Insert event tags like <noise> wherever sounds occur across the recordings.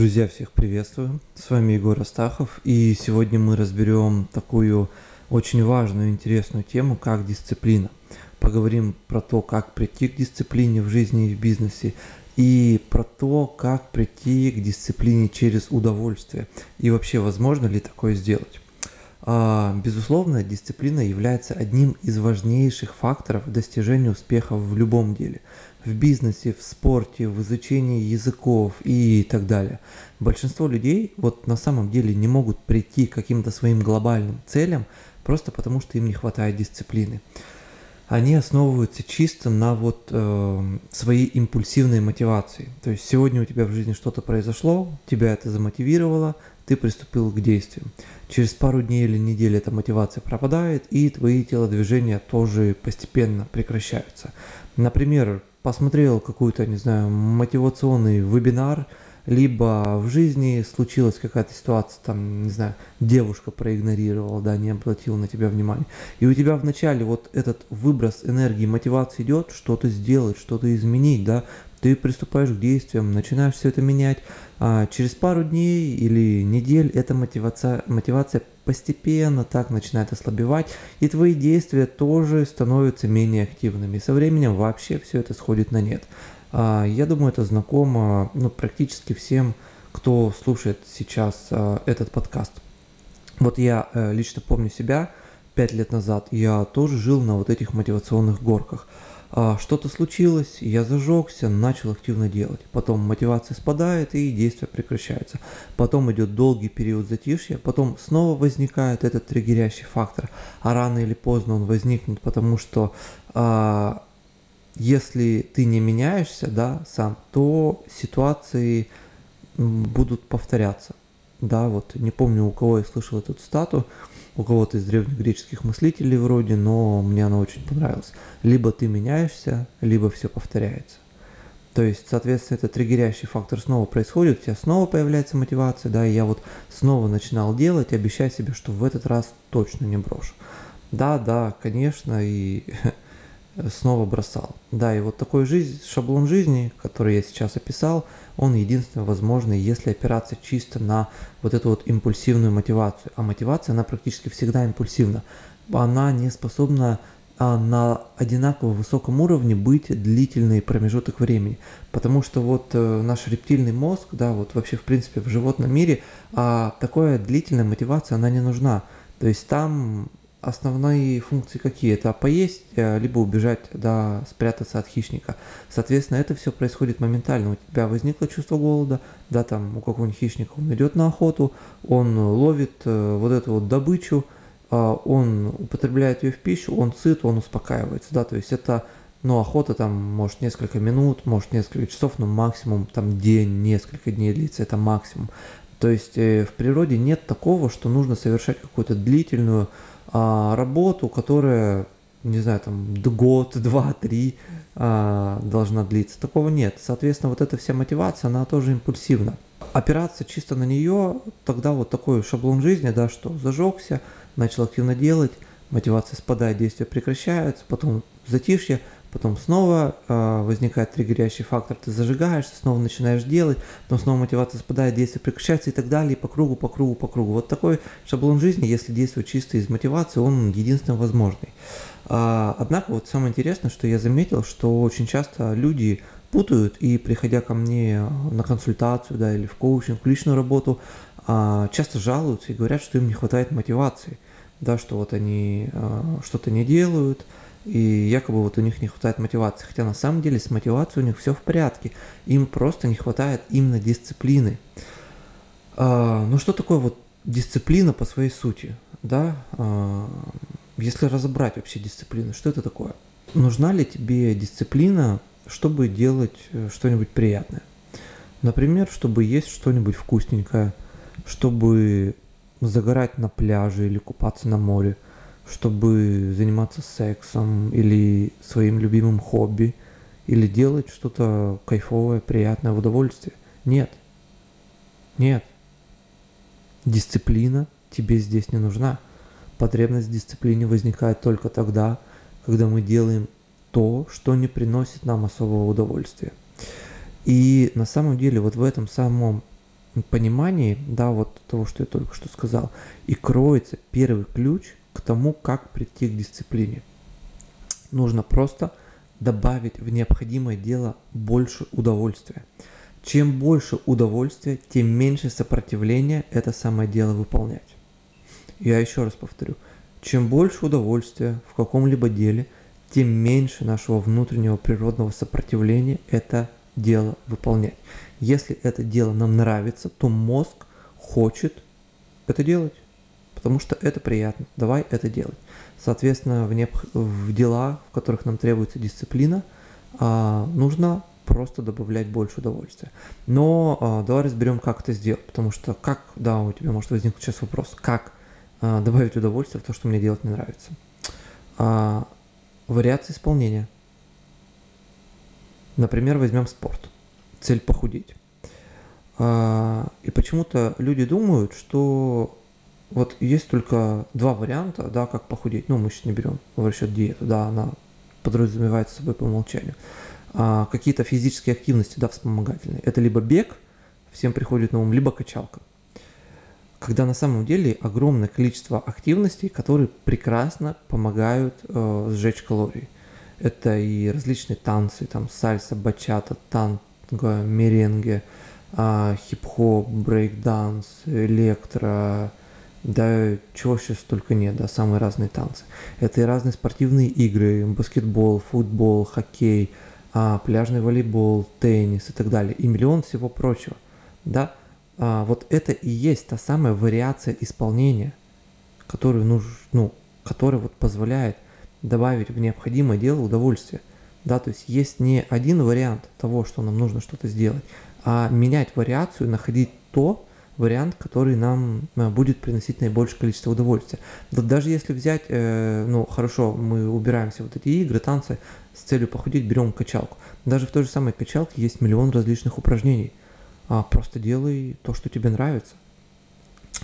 Друзья, всех приветствую. С вами Егор Астахов, и сегодня мы разберем такую очень важную интересную тему, как дисциплина. Поговорим про то, как прийти к дисциплине в жизни и в бизнесе, и про то, как прийти к дисциплине через удовольствие, и вообще возможно ли такое сделать. А, безусловно, дисциплина является одним из важнейших факторов достижения успеха в любом деле – в бизнесе, в спорте, в изучении языков и так далее. Большинство людей вот на самом деле не могут прийти к каким-то своим глобальным целям просто потому, что им не хватает дисциплины. Они основываются чисто на вот э, своей импульсивной мотивации. То есть сегодня у тебя в жизни что-то произошло, тебя это замотивировало, ты приступил к действиям. Через пару дней или недель эта мотивация пропадает, и твои телодвижения тоже постепенно прекращаются. Например, посмотрел какой-то, не знаю, мотивационный вебинар, либо в жизни случилась какая-то ситуация, там, не знаю, девушка проигнорировала, да, не обратила на тебя внимания. И у тебя вначале вот этот выброс энергии, мотивации идет, что-то сделать, что-то изменить, да, ты приступаешь к действиям, начинаешь все это менять, а через пару дней или недель эта мотивация, мотивация постепенно так начинает ослабевать, и твои действия тоже становятся менее активными. Со временем вообще все это сходит на нет. А, я думаю, это знакомо ну, практически всем, кто слушает сейчас а, этот подкаст. Вот я э, лично помню себя пять лет назад, я тоже жил на вот этих мотивационных горках – а, что-то случилось, я зажегся, начал активно делать. Потом мотивация спадает и действия прекращаются. Потом идет долгий период затишья, потом снова возникает этот триггерящий фактор, а рано или поздно он возникнет, потому что если ты не меняешься, да, сам, то ситуации будут повторяться. Да, вот не помню, у кого я слышал эту стату, у кого-то из древнегреческих мыслителей вроде, но мне она очень понравилась. Либо ты меняешься, либо все повторяется. То есть, соответственно, этот триггерящий фактор снова происходит, у тебя снова появляется мотивация, да, и я вот снова начинал делать, обещая себе, что в этот раз точно не брошу. Да, да, конечно, и <laughs> снова бросал. Да, и вот такой жизнь, шаблон жизни, который я сейчас описал, он единственно возможный, если опираться чисто на вот эту вот импульсивную мотивацию. А мотивация, она практически всегда импульсивна. Она не способна а, на одинаково высоком уровне быть длительный промежуток времени. Потому что вот э, наш рептильный мозг, да, вот вообще в принципе в животном мире, а такая длительная мотивация, она не нужна. То есть там основные функции какие? Это поесть, э, либо убежать, да, спрятаться от хищника. Соответственно, это все происходит моментально. У тебя возникло чувство голода, да, там у какого-нибудь хищника он идет на охоту, он ловит э, вот эту вот добычу, э, он употребляет ее в пищу, он сыт, он успокаивается, да, то есть это, ну, охота там может несколько минут, может несколько часов, но максимум там день, несколько дней длится, это максимум. То есть э, в природе нет такого, что нужно совершать какую-то длительную а, работу, которая, не знаю, там год, два, три а, должна длиться. Такого нет. Соответственно, вот эта вся мотивация, она тоже импульсивна. Опираться чисто на нее, тогда вот такой шаблон жизни, да, что зажегся, начал активно делать, мотивация спадает, действия прекращаются, потом затишье, потом снова э, возникает триггерящий фактор, ты зажигаешься, снова начинаешь делать, потом снова мотивация спадает, действие прекращается и так далее, и по кругу, по кругу, по кругу. Вот такой шаблон жизни, если действовать чисто из мотивации, он единственно возможный. А, однако вот самое интересное, что я заметил, что очень часто люди путают и приходя ко мне на консультацию, да, или в коучинг, в личную работу, а, часто жалуются и говорят, что им не хватает мотивации, да, что вот они а, что-то не делают, и якобы вот у них не хватает мотивации. Хотя на самом деле с мотивацией у них все в порядке. Им просто не хватает именно дисциплины. А, ну что такое вот дисциплина по своей сути? Да? А, если разобрать вообще дисциплину, что это такое? Нужна ли тебе дисциплина, чтобы делать э, что-нибудь приятное? Например, чтобы есть что-нибудь вкусненькое, чтобы загорать на пляже или купаться на море – чтобы заниматься сексом или своим любимым хобби, или делать что-то кайфовое, приятное в удовольствие. Нет. Нет. Дисциплина тебе здесь не нужна. Потребность в дисциплине возникает только тогда, когда мы делаем то, что не приносит нам особого удовольствия. И на самом деле вот в этом самом понимании, да, вот того, что я только что сказал, и кроется первый ключ к тому, как прийти к дисциплине. Нужно просто добавить в необходимое дело больше удовольствия. Чем больше удовольствия, тем меньше сопротивления это самое дело выполнять. Я еще раз повторю. Чем больше удовольствия в каком-либо деле, тем меньше нашего внутреннего природного сопротивления это дело выполнять. Если это дело нам нравится, то мозг хочет это делать, потому что это приятно. Давай это делать. Соответственно, в, необ... в дела, в которых нам требуется дисциплина, а, нужно просто добавлять больше удовольствия. Но а, давай разберем, как это сделать, потому что как, да, у тебя может возникнуть сейчас вопрос, как а, добавить удовольствие в то, что мне делать не нравится. А, вариации исполнения. Например, возьмем спорт. Цель похудеть. А, и почему-то люди думают, что вот есть только два варианта, да, как похудеть. Ну, мы сейчас не берем в расчет диету, да, она подразумевается собой по умолчанию. А, какие-то физические активности, да, вспомогательные. Это либо бег, всем приходит на ум, либо качалка. Когда на самом деле огромное количество активностей, которые прекрасно помогают э, сжечь калории. Это и различные танцы, там сальса, бачата, танго, меренге, э, хип-хоп, брейк-данс, электро, да чего сейчас только нет, да, самые разные танцы. Это и разные спортивные игры, баскетбол, футбол, хоккей, а, пляжный волейбол, теннис и так далее, и миллион всего прочего, да. А, вот это и есть та самая вариация исполнения, которую нужно, ну, которая вот позволяет добавить в необходимое дело удовольствие. Да, то есть есть не один вариант того, что нам нужно что-то сделать, а менять вариацию, находить то, вариант, который нам э, будет приносить наибольшее количество удовольствия. Да, даже если взять, э, ну хорошо, мы убираем все вот эти игры, танцы с целью похудеть, берем качалку. Даже в той же самой качалке есть миллион различных упражнений. А, просто делай то, что тебе нравится.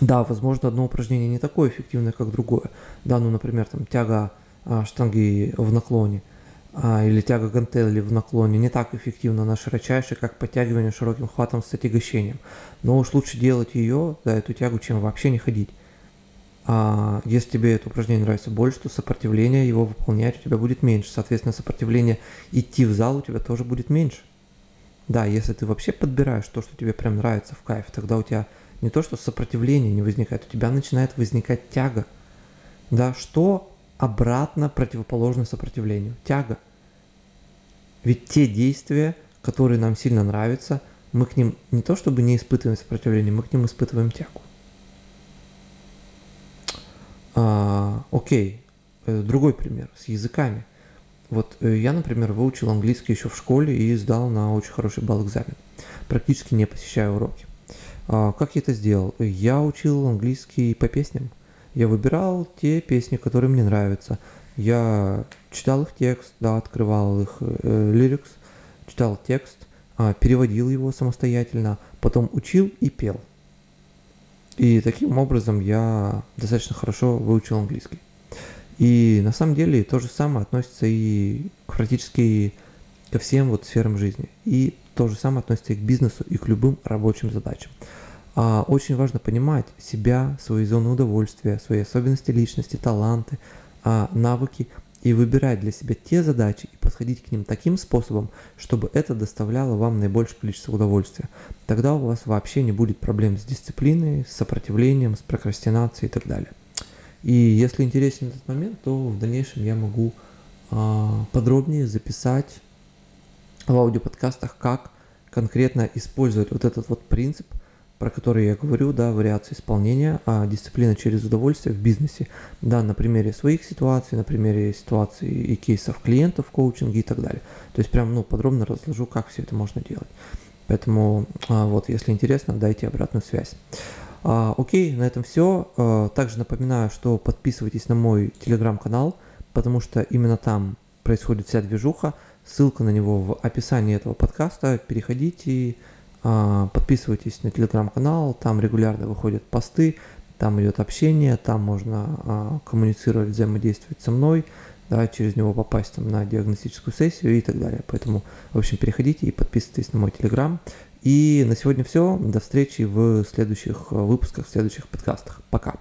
Да, возможно, одно упражнение не такое эффективное, как другое. Да, ну, например, там тяга а, штанги в наклоне – или тяга гантели в наклоне не так эффективна на широчайшей, как подтягивание широким хватом с отягощением. Но уж лучше делать ее, да, эту тягу, чем вообще не ходить. А если тебе это упражнение нравится больше, то сопротивление его выполнять у тебя будет меньше. Соответственно, сопротивление идти в зал у тебя тоже будет меньше. Да, если ты вообще подбираешь то, что тебе прям нравится в кайф, тогда у тебя не то, что сопротивление не возникает, у тебя начинает возникать тяга. Да, что обратно противоположно сопротивлению? Тяга. Ведь те действия, которые нам сильно нравятся, мы к ним не то чтобы не испытываем сопротивление, мы к ним испытываем тягу. А, окей, э, другой пример с языками. Вот э, я, например, выучил английский еще в школе и сдал на очень хороший балл экзамен, практически не посещая уроки. А, как я это сделал? Я учил английский по песням. Я выбирал те песни, которые мне нравятся. Я читал их текст, да, открывал их э, лирикс, читал текст, э, переводил его самостоятельно, потом учил и пел. И таким образом я достаточно хорошо выучил английский. И на самом деле то же самое относится и практически ко всем вот сферам жизни. И то же самое относится и к бизнесу, и к любым рабочим задачам. А, очень важно понимать себя, свои зоны удовольствия, свои особенности личности, таланты, а, навыки и выбирать для себя те задачи и подходить к ним таким способом, чтобы это доставляло вам наибольшее количество удовольствия. Тогда у вас вообще не будет проблем с дисциплиной, с сопротивлением, с прокрастинацией и так далее. И если интересен этот момент, то в дальнейшем я могу а, подробнее записать в аудиоподкастах, как конкретно использовать вот этот вот принцип – про которые я говорю, да, вариации исполнения, а дисциплина через удовольствие в бизнесе, да, на примере своих ситуаций, на примере ситуаций и кейсов клиентов в коучинге и так далее. То есть прям, ну, подробно разложу, как все это можно делать. Поэтому, а, вот, если интересно, дайте обратную связь. А, окей, на этом все. А, также напоминаю, что подписывайтесь на мой телеграм-канал, потому что именно там происходит вся движуха. Ссылка на него в описании этого подкаста. Переходите, подписывайтесь на телеграм-канал, там регулярно выходят посты, там идет общение, там можно а, коммуницировать, взаимодействовать со мной, да, через него попасть там, на диагностическую сессию и так далее. Поэтому, в общем, переходите и подписывайтесь на мой телеграм. И на сегодня все. До встречи в следующих выпусках, в следующих подкастах. Пока.